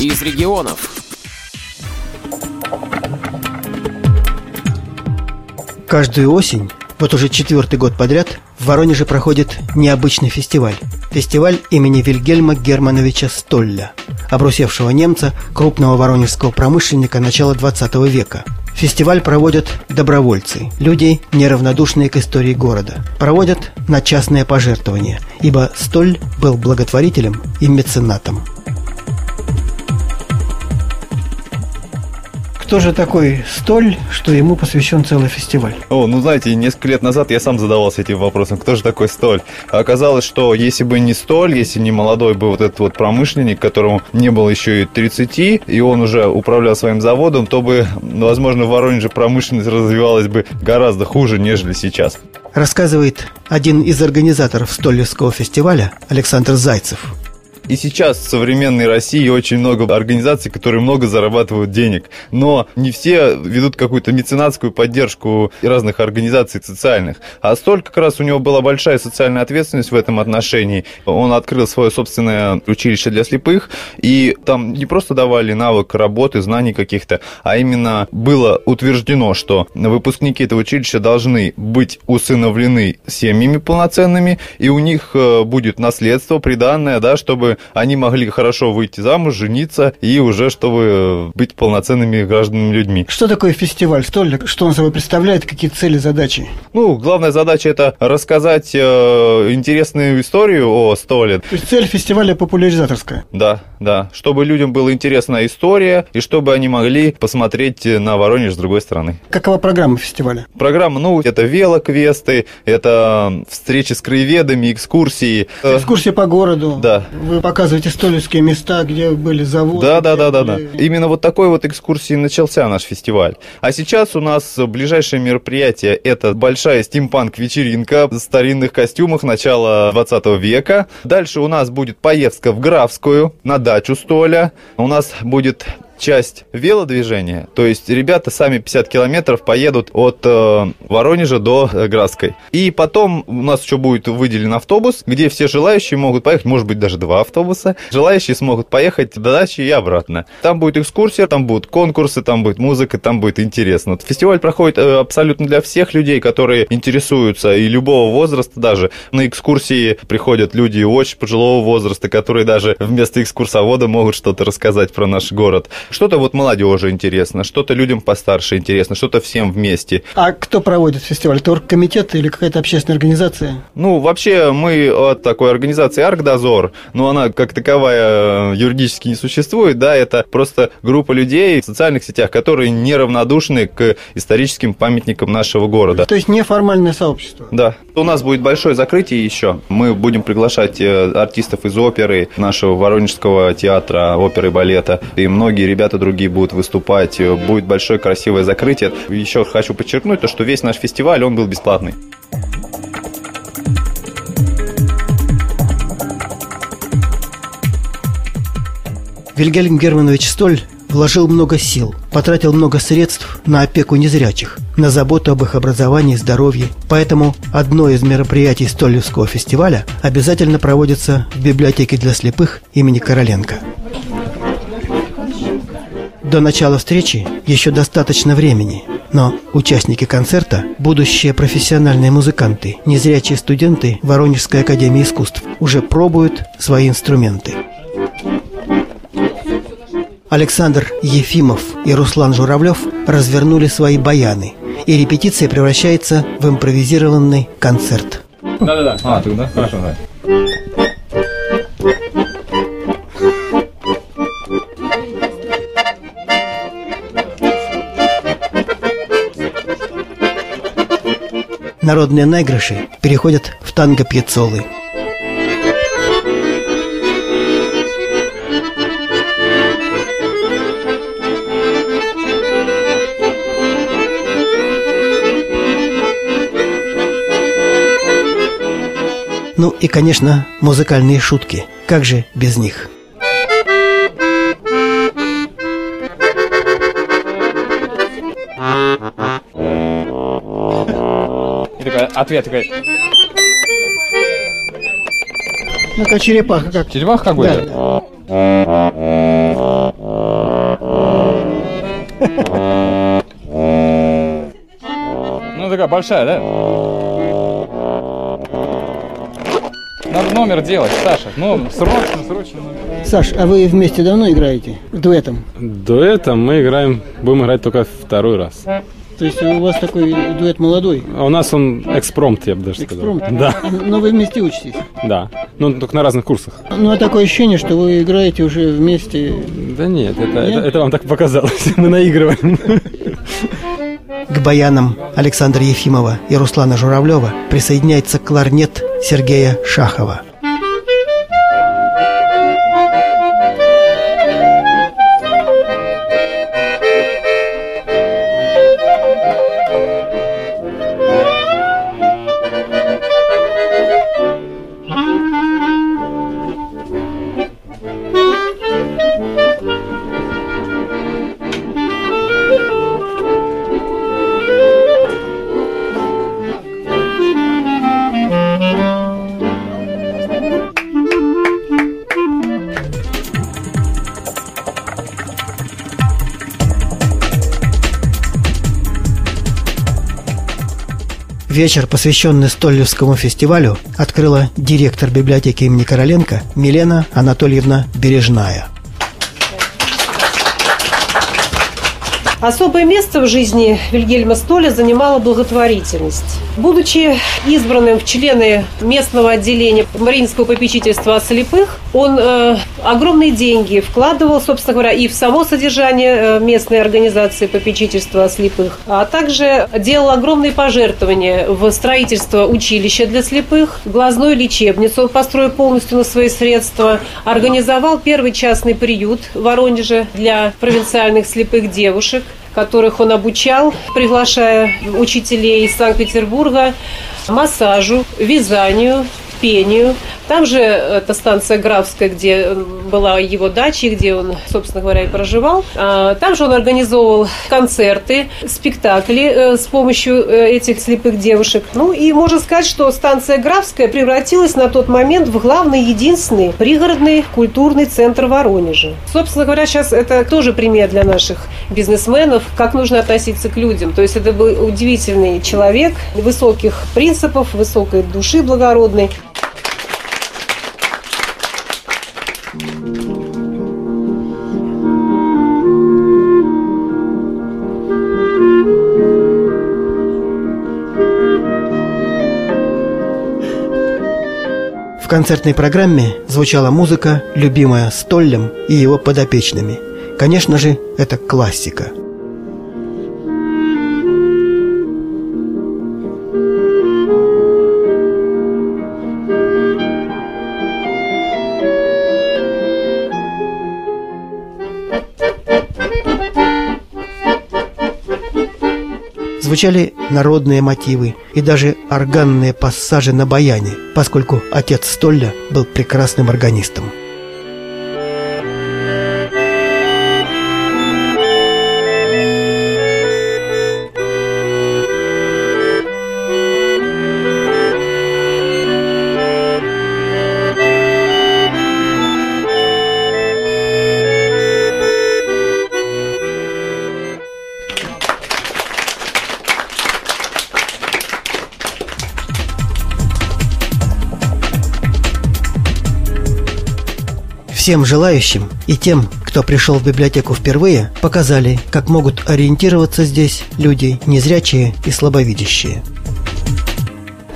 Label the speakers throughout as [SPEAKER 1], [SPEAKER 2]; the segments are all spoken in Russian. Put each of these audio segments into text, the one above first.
[SPEAKER 1] из регионов.
[SPEAKER 2] Каждую осень, вот уже четвертый год подряд, в Воронеже проходит необычный фестиваль. Фестиваль имени Вильгельма Германовича Столля, обрусевшего немца, крупного воронежского промышленника начала 20 века. Фестиваль проводят добровольцы, люди, неравнодушные к истории города. Проводят на частное пожертвование, ибо Столь был благотворителем и меценатом. Кто же такой Столь, что ему посвящен целый фестиваль?
[SPEAKER 3] О, ну знаете, несколько лет назад я сам задавался этим вопросом, кто же такой Столь? оказалось, что если бы не Столь, если не молодой бы вот этот вот промышленник, которому не было еще и 30, и он уже управлял своим заводом, то бы, возможно, в Воронеже промышленность развивалась бы гораздо хуже, нежели сейчас.
[SPEAKER 2] Рассказывает один из организаторов Столевского фестиваля Александр Зайцев.
[SPEAKER 3] И сейчас в современной России очень много организаций, которые много зарабатывают денег. Но не все ведут какую-то меценатскую поддержку разных организаций социальных. А столь как раз у него была большая социальная ответственность в этом отношении. Он открыл свое собственное училище для слепых, и там не просто давали навык работы, знаний каких-то, а именно было утверждено, что выпускники этого училища должны быть усыновлены семьями полноценными, и у них э, будет наследство, приданное, да, чтобы они могли хорошо выйти замуж, жениться и уже чтобы быть полноценными гражданами людьми.
[SPEAKER 2] Что такое фестиваль столик? Что он собой представляет? Какие цели, задачи?
[SPEAKER 3] Ну, главная задача это рассказать э, интересную историю о столе.
[SPEAKER 2] То есть цель фестиваля популяризаторская?
[SPEAKER 3] Да, да. Чтобы людям была интересна история и чтобы они могли посмотреть на Воронеж с другой стороны.
[SPEAKER 2] Какова программа фестиваля?
[SPEAKER 3] Программа, ну, это велоквесты, это встречи с краеведами, экскурсии.
[SPEAKER 2] Экскурсии по городу.
[SPEAKER 3] Да.
[SPEAKER 2] Вы показывать исторические места, где были заводы.
[SPEAKER 3] Да, да, да, да, да. Именно вот такой вот экскурсии начался наш фестиваль. А сейчас у нас ближайшее мероприятие – это большая стимпанк-вечеринка в старинных костюмах начала 20 века. Дальше у нас будет поездка в Графскую на дачу Столя. У нас будет часть велодвижения, то есть ребята сами 50 километров поедут от э, Воронежа до э, Градской. И потом у нас еще будет выделен автобус, где все желающие могут поехать, может быть даже два автобуса. Желающие смогут поехать до дачи и обратно. Там будет экскурсия, там будут конкурсы, там будет музыка, там будет интересно. Фестиваль проходит э, абсолютно для всех людей, которые интересуются и любого возраста даже. На экскурсии приходят люди очень пожилого возраста, которые даже вместо экскурсовода могут что-то рассказать про наш город. Что-то вот молодежи интересно, что-то людям постарше интересно, что-то всем вместе.
[SPEAKER 2] А кто проводит фестиваль? Это оргкомитет или какая-то общественная организация?
[SPEAKER 3] Ну, вообще, мы от такой организации «Аркдозор», но она как таковая э, юридически не существует, да, это просто группа людей в социальных сетях, которые неравнодушны к историческим памятникам нашего города.
[SPEAKER 2] То есть неформальное сообщество?
[SPEAKER 3] Да. У нас будет большое закрытие еще. Мы будем приглашать э, артистов из оперы, нашего Воронежского театра, оперы и балета, и многие ребята другие будут выступать, э, будет большое красивое закрытие. Еще хочу подчеркнуть то, что весь наш фестиваль, он был бесплатный.
[SPEAKER 2] Вильгельм Германович Столь вложил много сил, потратил много средств на опеку незрячих, на заботу об их образовании и здоровье. Поэтому одно из мероприятий Столевского фестиваля обязательно проводится в библиотеке для слепых имени Короленко. До начала встречи еще достаточно времени, но участники концерта – будущие профессиональные музыканты, незрячие студенты Воронежской академии искусств, уже пробуют свои инструменты. Александр Ефимов и Руслан Журавлев развернули свои баяны, и репетиция превращается в импровизированный концерт.
[SPEAKER 3] Да-да-да. А, ты, да? Хорошо, да.
[SPEAKER 2] Народные наигрыши переходят в танго пьецолы. Ну и, конечно, музыкальные шутки. Как же без них?
[SPEAKER 4] ответ такой.
[SPEAKER 2] Ну как черепаха как.
[SPEAKER 4] Черепаха какой-то?
[SPEAKER 2] Да.
[SPEAKER 4] Ну такая большая, да? Надо номер делать, Саша. Ну, срочно, срочно номер.
[SPEAKER 2] Саш, а вы вместе давно играете? Дуэтом?
[SPEAKER 1] Дуэтом мы играем, будем играть только второй раз.
[SPEAKER 2] То есть у вас такой дуэт молодой?
[SPEAKER 1] А у нас он экспромт, я бы даже
[SPEAKER 2] Экспромт?
[SPEAKER 1] сказал. Да,
[SPEAKER 2] Но вы вместе учитесь?
[SPEAKER 1] да. Ну, только на разных курсах.
[SPEAKER 2] Ну, а такое ощущение, что вы играете уже вместе.
[SPEAKER 1] Да нет, это,
[SPEAKER 2] Нет?
[SPEAKER 1] Это, это вам так показалось. Мы наигрываем.
[SPEAKER 2] К баянам Александра Ефимова и Руслана Журавлева присоединяется кларнет Сергея Шахова. Вечер, посвященный Столлевскому фестивалю, открыла директор библиотеки имени Короленко Милена Анатольевна Бережная.
[SPEAKER 5] Особое место в жизни Вильгельма Столя занимала благотворительность. Будучи избранным в члены местного отделения Мариинского попечительства о слепых, он э, огромные деньги вкладывал, собственно говоря, и в само содержание э, местной организации попечительства о слепых, а также делал огромные пожертвования в строительство училища для слепых, глазную лечебницу он построил полностью на свои средства, организовал первый частный приют в Воронеже для провинциальных слепых девушек, которых он обучал, приглашая учителей из Санкт-Петербурга, массажу, вязанию, пению. Там же это станция Графская, где была его дача, где он, собственно говоря, и проживал. А, Там же он организовывал концерты, спектакли э, с помощью э, этих слепых девушек. Ну и можно сказать, что станция Графская превратилась на тот момент в главный, единственный пригородный культурный центр Воронежа. Собственно говоря, сейчас это тоже пример для наших бизнесменов, как нужно относиться к людям. То есть это был удивительный человек, высоких принципов, высокой души благородной.
[SPEAKER 2] В концертной программе звучала музыка, любимая Столлем и его подопечными. Конечно же, это классика. Звучали народные мотивы и даже органные пассажи на баяне, поскольку отец Столля был прекрасным органистом. Всем желающим и тем, кто пришел в библиотеку впервые, показали, как могут ориентироваться здесь люди незрячие и слабовидящие.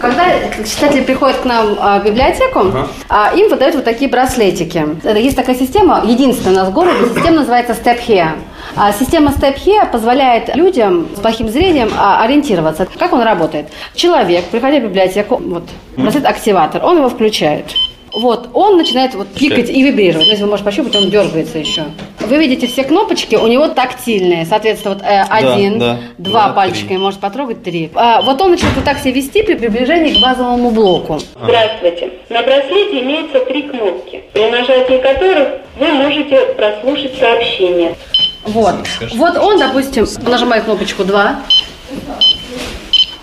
[SPEAKER 6] Когда читатели приходят к нам а, в библиотеку, а, им выдают вот такие браслетики. Это Есть такая система, единственная у нас в городе, система называется Step Here. А Система Step Here позволяет людям с плохим зрением а, ориентироваться. Как он работает? Человек, приходя в библиотеку, вот, браслет-активатор, он его включает. Вот, он начинает вот пикать и вибрировать. Если вы можете пощупать, он дергается еще. Вы видите все кнопочки, у него тактильные. Соответственно, вот э, один,
[SPEAKER 3] да.
[SPEAKER 6] два
[SPEAKER 3] Два,
[SPEAKER 6] пальчика,
[SPEAKER 3] три.
[SPEAKER 6] и может потрогать три. А, вот он начинает вот так себя вести при приближении к базовому блоку.
[SPEAKER 7] Здравствуйте. На браслете имеются три кнопки, при нажатии которых вы можете прослушать сообщение.
[SPEAKER 6] Вот. Вот он, допустим, нажимает кнопочку 2.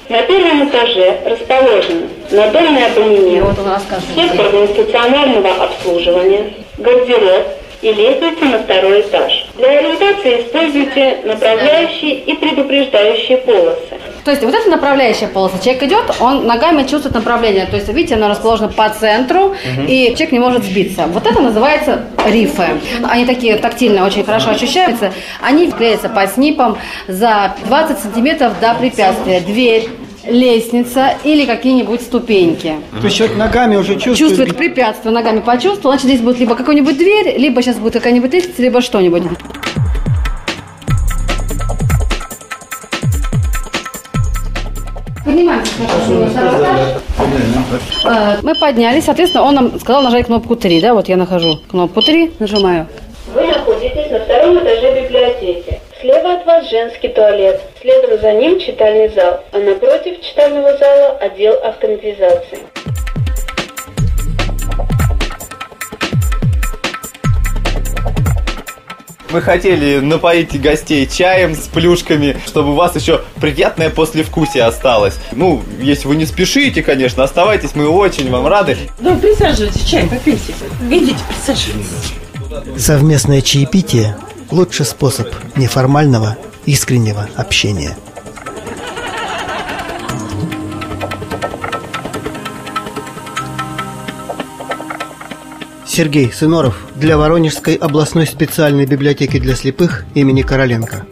[SPEAKER 7] На первом этаже расположены надомный
[SPEAKER 6] И
[SPEAKER 7] абонемент,
[SPEAKER 6] вот
[SPEAKER 7] сектор стационарного обслуживания, гардероб и лестница на второй этаж. Для ориентации используйте направляющие и предупреждающие полосы.
[SPEAKER 6] То есть вот эта направляющая полоса. Человек идет, он ногами чувствует направление. То есть, видите, она расположена по центру, и человек не может сбиться. Вот это называется рифы. Они такие тактильно очень хорошо ощущаются. Они клеятся по снипам за 20 сантиметров до препятствия. Дверь, лестница или какие-нибудь ступеньки.
[SPEAKER 2] То есть человек ногами уже чувствует...
[SPEAKER 6] Чувствует препятствие, ногами почувствовал, значит, здесь будет либо какая-нибудь дверь, либо сейчас будет какая-нибудь лестница, либо что-нибудь. Поднимаемся этаж. Э, Мы поднялись, соответственно, он нам сказал нажать кнопку 3, да, вот я нахожу кнопку 3, нажимаю.
[SPEAKER 7] Вы находитесь на втором этаже библиотеки. Слева от вас женский туалет. Следом за ним читальный зал. А напротив читального зала отдел автоматизации.
[SPEAKER 3] Мы хотели напоить гостей чаем с плюшками, чтобы у вас еще приятное послевкусие осталось. Ну, если вы не спешите, конечно, оставайтесь, мы очень вам рады.
[SPEAKER 8] Ну, присаживайтесь, чай попейте. Идите, присаживайтесь.
[SPEAKER 2] Совместное чаепитие – лучший способ неформального, искреннего общения. Сергей Сыноров для Воронежской областной специальной библиотеки для слепых имени Короленко.